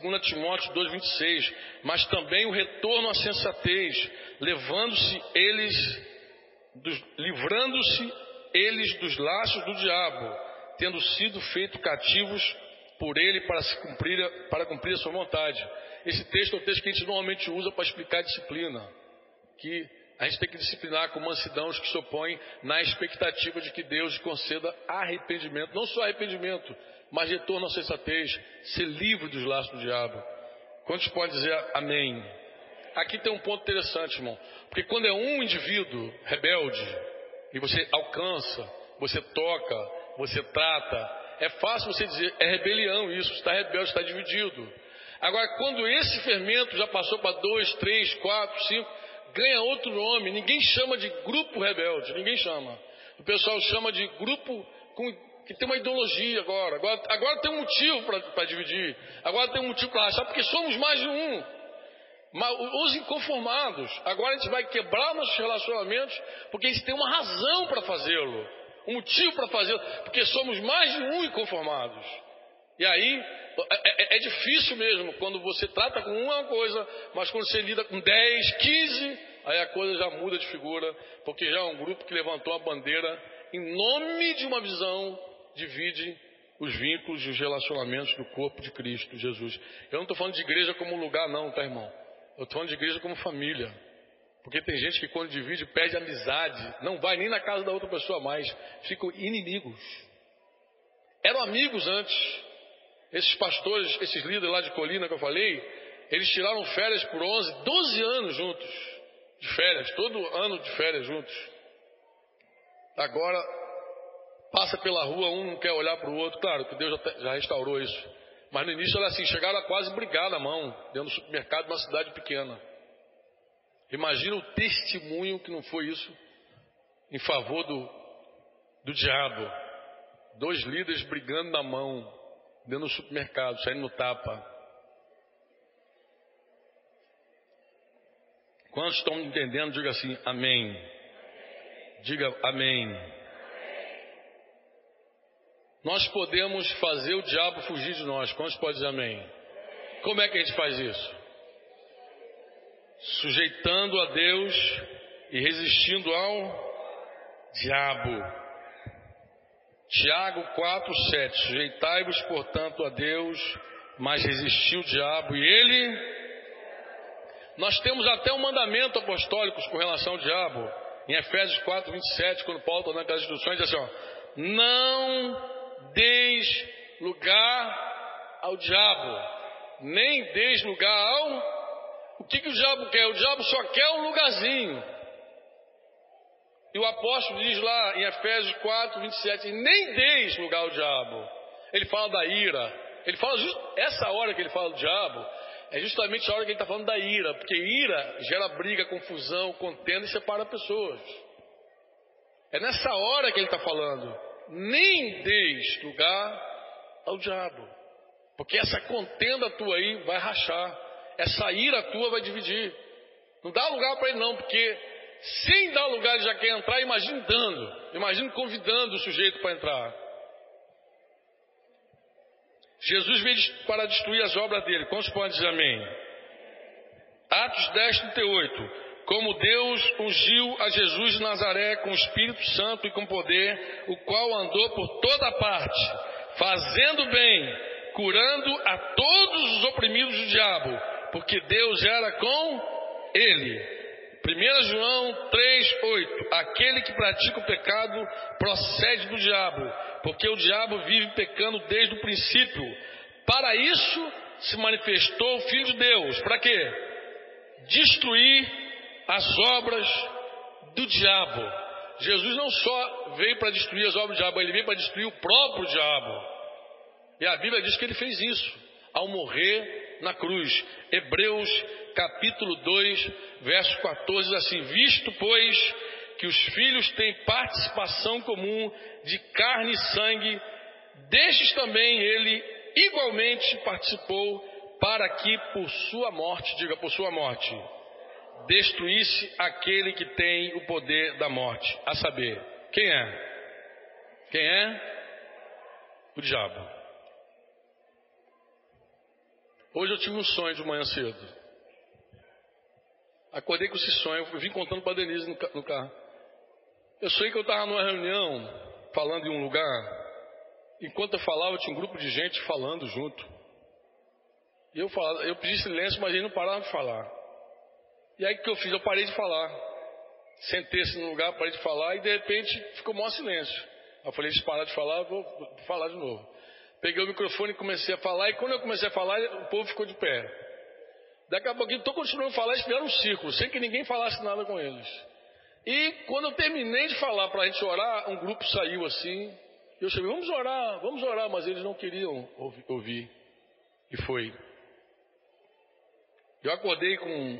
Speaker 2: 2 Timóteo 2,26. Mas também o retorno à sensatez, levando-se eles, livrando-se eles dos laços do diabo tendo sido feitos cativos por ele para, cumprir, para cumprir a sua vontade. Esse texto é o texto que a gente normalmente usa para explicar a disciplina. Que a gente tem que disciplinar com mansidão os que se opõem na expectativa de que Deus conceda arrependimento. Não só arrependimento, mas retorno à sensatez, ser livre dos laços do diabo. Quantos podem dizer amém? Aqui tem um ponto interessante, irmão. Porque quando é um indivíduo rebelde, e você alcança, você toca, você trata. É fácil você dizer, é rebelião isso, está rebelde, está dividido. Agora, quando esse fermento já passou para dois, três, quatro, cinco, ganha outro nome. Ninguém chama de grupo rebelde, ninguém chama. O pessoal chama de grupo com, que tem uma ideologia agora. Agora, agora tem um motivo para dividir. Agora tem um motivo para achar, porque somos mais de um. Mas os inconformados, agora a gente vai quebrar nossos relacionamentos, porque gente tem uma razão para fazê-lo um motivo para fazer, porque somos mais de um inconformados. E aí é, é, é, difícil mesmo quando você trata com uma coisa, mas quando você lida com 10, 15, aí a coisa já muda de figura, porque já é um grupo que levantou a bandeira em nome de uma visão, divide os vínculos e os relacionamentos do corpo de Cristo Jesus. Eu não estou falando de igreja como lugar, não, tá, irmão? Eu estou falando de igreja como família. Porque tem gente que quando divide perde amizade, não vai nem na casa da outra pessoa mais, ficam inimigos. Eram amigos antes. Esses pastores, esses líderes lá de colina que eu falei, eles tiraram férias por 11, 12 anos juntos, de férias, todo ano de férias juntos. Agora, passa pela rua, um não quer olhar para o outro, claro que Deus já, já restaurou isso. Mas no início era assim, chegaram a quase brigar na mão, dentro do supermercado de uma cidade pequena. Imagina o testemunho que não foi isso em favor do, do diabo. Dois líderes brigando na mão, dentro do supermercado, saindo no tapa. Quantos estão entendendo? Diga assim, amém. Diga amém. Nós podemos fazer o diabo fugir de nós. Quantos podem dizer amém? Como é que a gente faz isso? sujeitando a Deus e resistindo ao diabo. Tiago 4, 7. Sujeitai-vos, portanto, a Deus, mas resistiu o diabo e ele. Nós temos até um mandamento apostólico com relação ao diabo. Em Efésios 4, 27, quando Paulo está dando aquelas instruções, diz assim: ó, Não deis lugar ao diabo, nem deis lugar ao o que, que o diabo quer? O diabo só quer um lugarzinho. E o apóstolo diz lá em Efésios 4, 27, nem deis lugar ao diabo. Ele fala da ira. Ele fala, essa hora que ele fala do diabo, é justamente a hora que ele está falando da ira, porque ira gera briga, confusão, contenda e separa pessoas. É nessa hora que ele está falando. Nem deis lugar ao diabo. Porque essa contenda tua aí vai rachar. Essa ira tua vai dividir. Não dá lugar para ele não, porque sem dar lugar ele já quer entrar, imagine dando. Imagine convidando o sujeito para entrar. Jesus veio para destruir as obras dele. Quantos podem dizer amém? Atos 10, 38. Como Deus ungiu a Jesus de Nazaré com o Espírito Santo e com poder, o qual andou por toda parte, fazendo bem, curando a todos os oprimidos do diabo, porque Deus era com ele. 1 João 3, 8. Aquele que pratica o pecado procede do diabo, porque o diabo vive pecando desde o princípio. Para isso se manifestou o Filho de Deus. Para quê? Destruir as obras do diabo. Jesus não só veio para destruir as obras do diabo, ele veio para destruir o próprio diabo. E a Bíblia diz que ele fez isso ao morrer na cruz. Hebreus capítulo 2, verso 14, assim: Visto, pois, que os filhos têm participação comum de carne e sangue, destes também ele igualmente participou, para que por sua morte, diga por sua morte, destruísse aquele que tem o poder da morte, a saber, quem é? Quem é? O diabo. Hoje eu tive um sonho de manhã cedo. Acordei com esse sonho, eu vim contando para a Denise no carro. Eu sonhei que eu estava numa reunião, falando em um lugar. Enquanto eu falava, tinha um grupo de gente falando junto. E eu, falava, eu pedi silêncio, mas eles não paravam de falar. E aí o que eu fiz? Eu parei de falar. Sentei-se no lugar, parei de falar e de repente ficou maior silêncio. Eu falei, se parar de falar, eu vou falar de novo. Peguei o microfone e comecei a falar, e quando eu comecei a falar, o povo ficou de pé. Daqui a pouquinho estou continuando a falar, eles fizeram um círculo, sem que ninguém falasse nada com eles. E quando eu terminei de falar para a gente orar, um grupo saiu assim. Eu chamei, vamos orar, vamos orar, mas eles não queriam ouvir. E foi. Eu acordei com.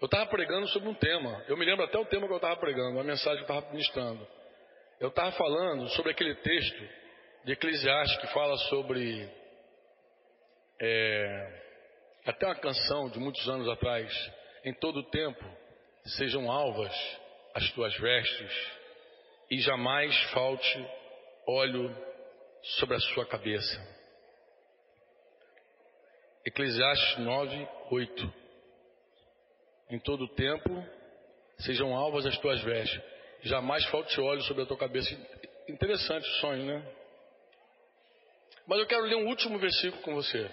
Speaker 2: Eu estava pregando sobre um tema. Eu me lembro até o tema que eu estava pregando, a mensagem que eu estava ministrando. Eu estava falando sobre aquele texto de Eclesiastes que fala sobre. É, até uma canção de muitos anos atrás, em todo o tempo, sejam alvas as tuas vestes e jamais falte óleo sobre a sua cabeça. Eclesiastes 9, 8. Em todo o tempo, sejam alvas as tuas vestes, jamais falte óleo sobre a tua cabeça. Interessante o sonho, né? Mas eu quero ler um último versículo com você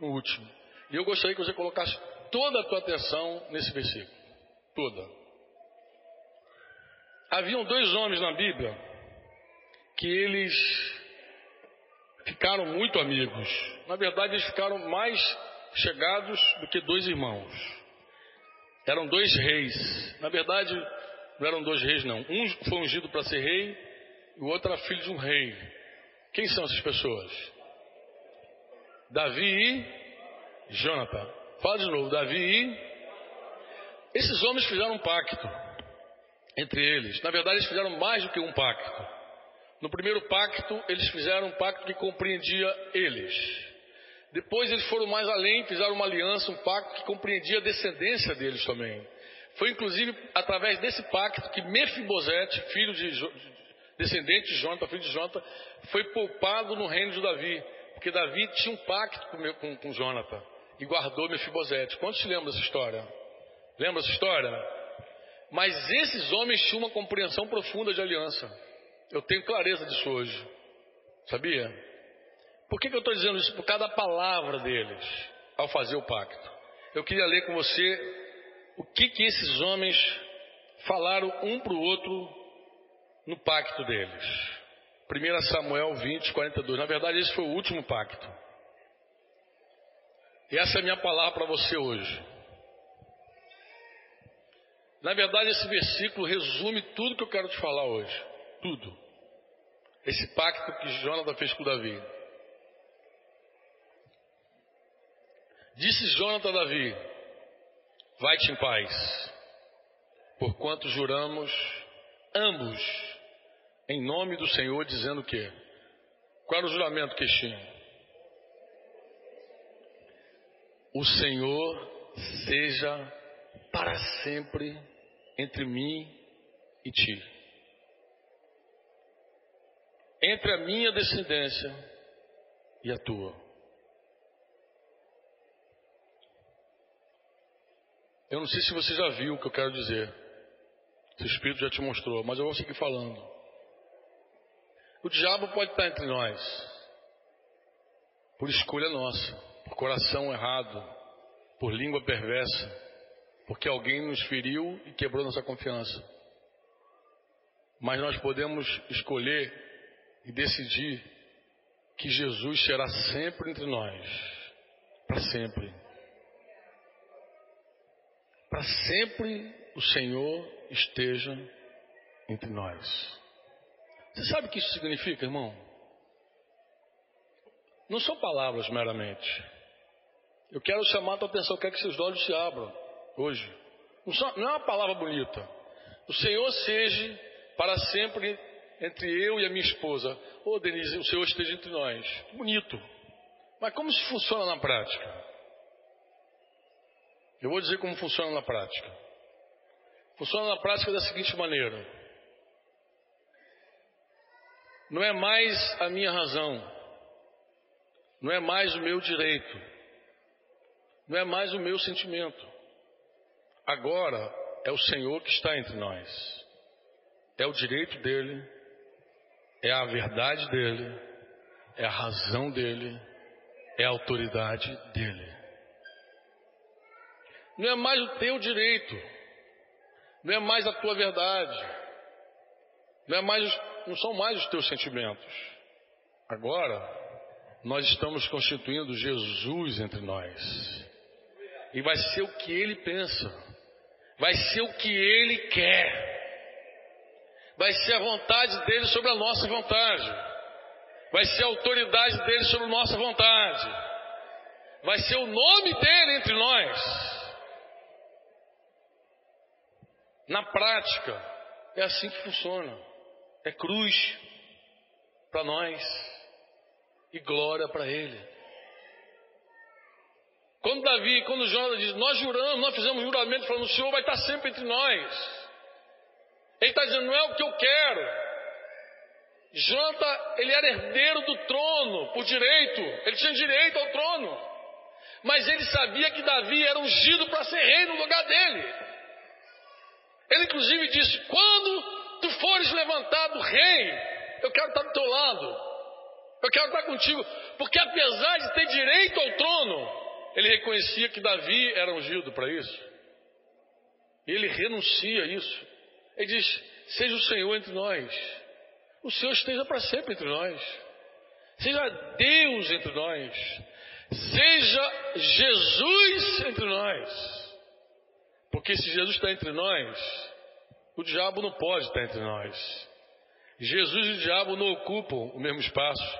Speaker 2: no último. E eu gostaria que você colocasse toda a tua atenção nesse versículo. Toda. Haviam dois homens na Bíblia que eles ficaram muito amigos. Na verdade, eles ficaram mais chegados do que dois irmãos. Eram dois reis. Na verdade, não eram dois reis, não. Um foi ungido para ser rei o outro era filho de um rei. Quem são essas pessoas? Davi e Jonathan. Fala de novo, Davi e. Esses homens fizeram um pacto entre eles. Na verdade, eles fizeram mais do que um pacto. No primeiro pacto, eles fizeram um pacto que compreendia eles. Depois, eles foram mais além, fizeram uma aliança, um pacto que compreendia a descendência deles também. Foi inclusive através desse pacto que Mefibosete, filho de descendente de Jonathan, filho de Jonathan, foi poupado no reino de Davi. Porque Davi tinha um pacto com, com, com Jonathan e guardou Mefibosete. Quantos lembram dessa história? Lembra essa história? Mas esses homens tinham uma compreensão profunda de aliança. Eu tenho clareza disso hoje. Sabia? Por que, que eu estou dizendo isso? Por causa da palavra deles, ao fazer o pacto. Eu queria ler com você o que, que esses homens falaram um para o outro no pacto deles. 1 Samuel 20, 42. Na verdade, esse foi o último pacto. E essa é a minha palavra para você hoje. Na verdade, esse versículo resume tudo que eu quero te falar hoje. Tudo. Esse pacto que Jonathan fez com Davi. Disse Jonathan a Davi: Vai-te em paz. porquanto juramos ambos em nome do Senhor, dizendo o quê? Qual era o juramento que tinham? O Senhor seja para sempre entre mim e ti. Entre a minha descendência e a tua. Eu não sei se você já viu o que eu quero dizer. Se o Espírito já te mostrou, mas eu vou seguir falando. O diabo pode estar entre nós, por escolha nossa, por coração errado, por língua perversa, porque alguém nos feriu e quebrou nossa confiança. Mas nós podemos escolher e decidir que Jesus será sempre entre nós, para sempre. Para sempre o Senhor esteja entre nós. Você sabe o que isso significa, irmão? Não são palavras meramente. Eu quero chamar a tua atenção, quero que seus olhos se abram hoje. Não é uma palavra bonita. O Senhor seja para sempre entre eu e a minha esposa. Ô oh, Denise, o Senhor esteja entre nós. Bonito. Mas como isso funciona na prática? Eu vou dizer como funciona na prática. Funciona na prática da seguinte maneira. Não é mais a minha razão, não é mais o meu direito, não é mais o meu sentimento. Agora é o Senhor que está entre nós. É o direito dele, é a verdade dele, é a razão dele, é a autoridade dele. Não é mais o teu direito, não é mais a tua verdade, não, é mais, não são mais os teus sentimentos. Agora, nós estamos constituindo Jesus entre nós. E vai ser o que ele pensa, vai ser o que ele quer, vai ser a vontade dele sobre a nossa vontade, vai ser a autoridade dele sobre a nossa vontade, vai ser o nome dele entre nós. Na prática, é assim que funciona é cruz para nós e glória para Ele. Quando Davi, quando Jonas diz, nós juramos, nós fizemos juramento falando, o Senhor vai estar sempre entre nós. Ele está dizendo, não é o que eu quero. Jonathan, ele era herdeiro do trono, por direito, ele tinha direito ao trono. Mas ele sabia que Davi era ungido para ser rei no lugar dele. Ele inclusive disse: quando tu fores levantado rei, eu quero estar do teu lado. Eu quero estar contigo. Porque apesar de ter direito ao trono, ele reconhecia que Davi era ungido para isso. Ele renuncia a isso. Ele diz: Seja o Senhor entre nós. O Senhor esteja para sempre entre nós. Seja Deus entre nós. Seja Jesus entre nós. Porque se Jesus está entre nós, o diabo não pode estar entre nós. Jesus e o diabo não ocupam o mesmo espaço.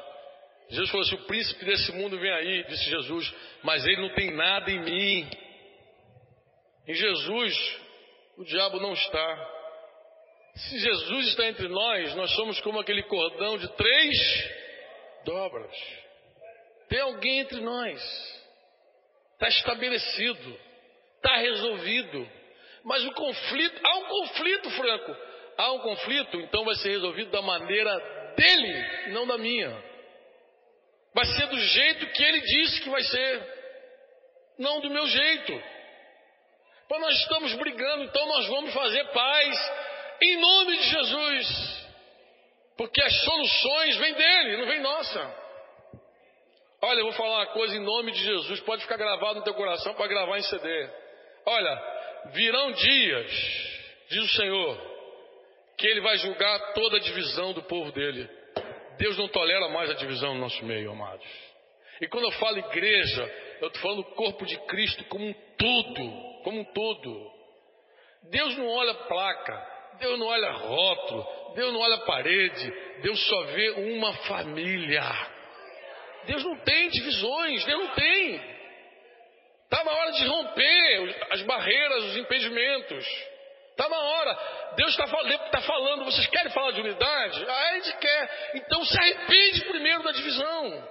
Speaker 2: Jesus falou assim: o príncipe desse mundo vem aí, disse Jesus, mas ele não tem nada em mim. Em Jesus, o diabo não está. Se Jesus está entre nós, nós somos como aquele cordão de três dobras. Tem alguém entre nós. Está estabelecido. Está resolvido. Mas o conflito, há um conflito, Franco. Há um conflito, então vai ser resolvido da maneira dele, não da minha. Vai ser do jeito que ele disse que vai ser, não do meu jeito. Mas nós estamos brigando, então nós vamos fazer paz em nome de Jesus. Porque as soluções vêm dele, não vem nossa. Olha, eu vou falar uma coisa em nome de Jesus, pode ficar gravado no teu coração para gravar em CD. Olha, Virão dias, diz o Senhor, que Ele vai julgar toda a divisão do povo dele. Deus não tolera mais a divisão no nosso meio, amados. E quando eu falo igreja, eu estou falando do corpo de Cristo como um todo, como um todo. Deus não olha placa, Deus não olha rótulo, Deus não olha parede, Deus só vê uma família. Deus não tem divisões, Deus não tem. Está na hora de romper as barreiras, os impedimentos. Está na hora. Deus está tá falando. Vocês querem falar de unidade? Ah, a gente quer. Então se arrepende primeiro da divisão.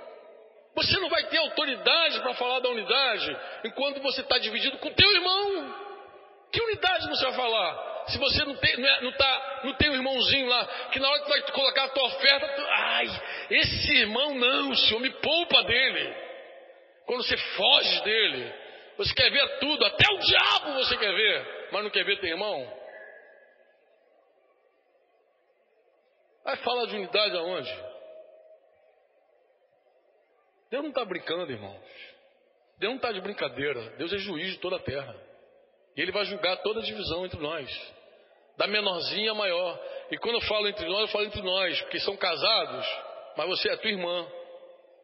Speaker 2: Você não vai ter autoridade para falar da unidade enquanto você está dividido com teu irmão. Que unidade você vai falar? Se você não tem, não, é, não, tá, não tem um irmãozinho lá, que na hora que vai colocar a tua oferta, tu, ai, esse irmão não, Senhor, me poupa dele. Quando você foge dele, você quer ver tudo, até o diabo você quer ver, mas não quer ver teu irmão? Vai falar de unidade aonde? Deus não está brincando, irmãos. Deus não está de brincadeira. Deus é juiz de toda a terra. E Ele vai julgar toda a divisão entre nós. Da menorzinha a maior. E quando eu falo entre nós, eu falo entre nós, porque são casados, mas você é tua irmã.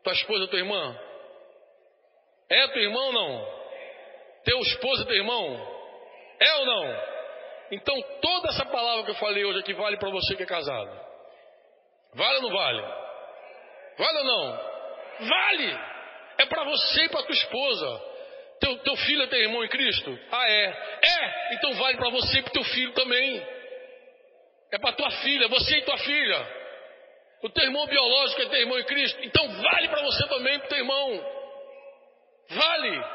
Speaker 2: Tua esposa é tua irmã? É tua irmã ou não? Teu esposo é teu irmão? É ou não? Então toda essa palavra que eu falei hoje aqui vale para você que é casado. Vale ou não vale? Vale ou não? Vale! É para você e para tua esposa. Teu, teu filho é teu irmão em Cristo? Ah, é. É! Então vale para você e para teu filho também. É para tua filha, você e tua filha. O teu irmão biológico é teu irmão em Cristo? Então vale para você também e para teu irmão. Vale!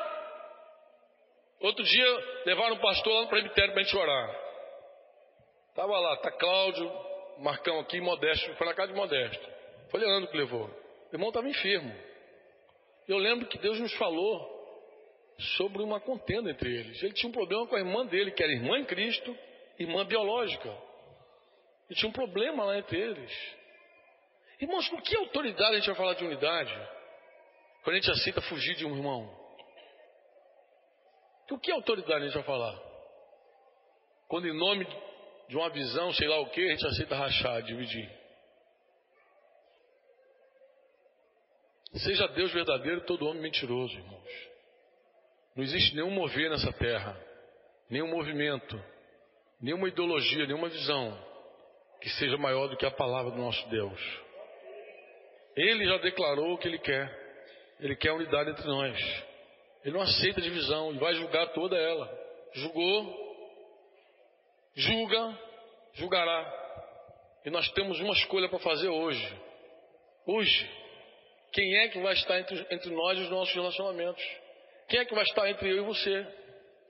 Speaker 2: Outro dia levaram um pastor lá no presbitério para a gente orar. Estava lá, tá Cláudio, Marcão aqui, Modesto, foi na casa de Modesto. Foi Leandro que levou. O irmão estava enfermo. Eu lembro que Deus nos falou sobre uma contenda entre eles. Ele tinha um problema com a irmã dele, que era irmã em Cristo, irmã biológica. E tinha um problema lá entre eles. Irmãos, com que autoridade a gente vai falar de unidade? Quando a gente aceita fugir de um irmão? Com que autoridade a gente vai falar? Quando em nome de uma visão, sei lá o que, a gente aceita rachar, dividir. Seja Deus verdadeiro, todo homem mentiroso, irmãos. Não existe nenhum mover nessa terra, nenhum movimento, nenhuma ideologia, nenhuma visão que seja maior do que a palavra do nosso Deus. Ele já declarou o que ele quer. Ele quer unidade entre nós. Ele não aceita divisão e vai julgar toda ela. Julgou, julga, julgará. E nós temos uma escolha para fazer hoje. Hoje. Quem é que vai estar entre, entre nós e os nossos relacionamentos? Quem é que vai estar entre eu e você?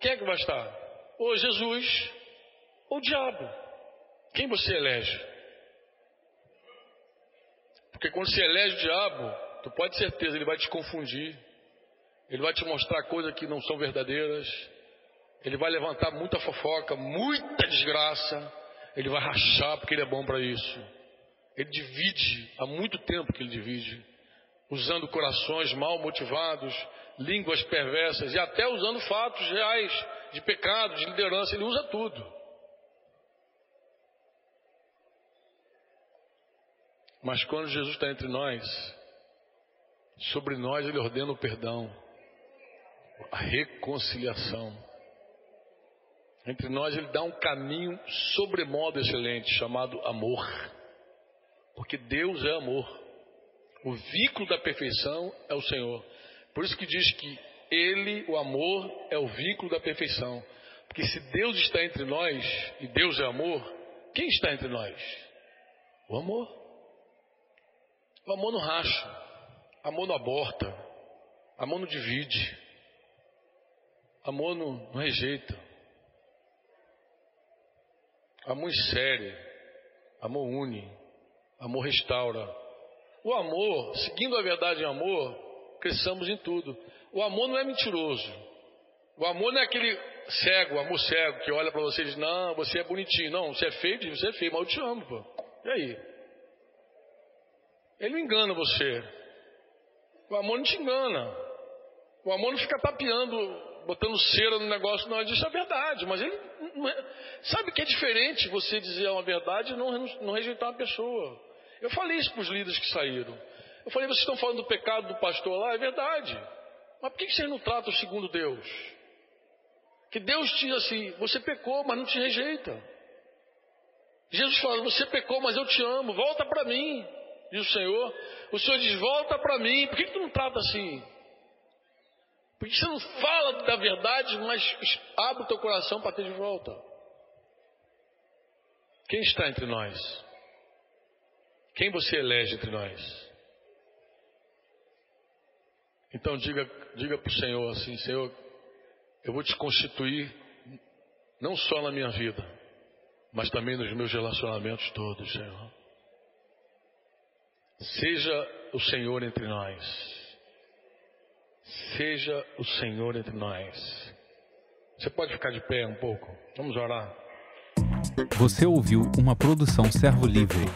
Speaker 2: Quem é que vai estar? Ou Jesus ou o diabo. Quem você elege? Porque quando você elege o diabo, tu pode ter certeza, ele vai te confundir. Ele vai te mostrar coisas que não são verdadeiras. Ele vai levantar muita fofoca, muita desgraça. Ele vai rachar porque ele é bom para isso. Ele divide, há muito tempo que ele divide, usando corações mal motivados, línguas perversas e até usando fatos reais de pecado, de liderança. Ele usa tudo. Mas quando Jesus está entre nós, sobre nós ele ordena o perdão, a reconciliação. Entre nós ele dá um caminho sobremodo excelente chamado amor. Porque Deus é amor. O vínculo da perfeição é o Senhor. Por isso que diz que ele, o amor, é o vínculo da perfeição. Porque se Deus está entre nós e Deus é amor, quem está entre nós? O amor. O amor não racha. Amor não aborta. Amor não divide. Amor não, não rejeita. Amor insere, amor une, amor restaura. O amor, seguindo a verdade em amor, cresçamos em tudo. O amor não é mentiroso. O amor não é aquele cego, amor cego, que olha para você e diz: Não, você é bonitinho. Não, você é feio, você é feio, mas eu te amo, pô. E aí? Ele não engana você. O amor não te engana. O amor não fica tapeando botando cera no negócio, não, ele diz a verdade, mas ele é, sabe que é diferente você dizer uma verdade e não, não rejeitar uma pessoa. Eu falei isso para os líderes que saíram. Eu falei, vocês estão falando do pecado do pastor lá, é verdade. Mas por que vocês não tratam segundo Deus? Que Deus diz assim, você pecou, mas não te rejeita. Jesus fala, você pecou, mas eu te amo, volta para mim, diz o Senhor. O Senhor diz, volta para mim, por que, que tu não trata assim? Porque você não fala da verdade, mas abre o teu coração para ter de volta. Quem está entre nós? Quem você elege entre nós? Então diga, diga para o Senhor assim, Senhor, eu vou te constituir não só na minha vida, mas também nos meus relacionamentos todos, Senhor. Seja o Senhor entre nós. Seja o Senhor entre nós. Você pode ficar de pé um pouco? Vamos orar.
Speaker 1: Você ouviu uma produção Servo Livre.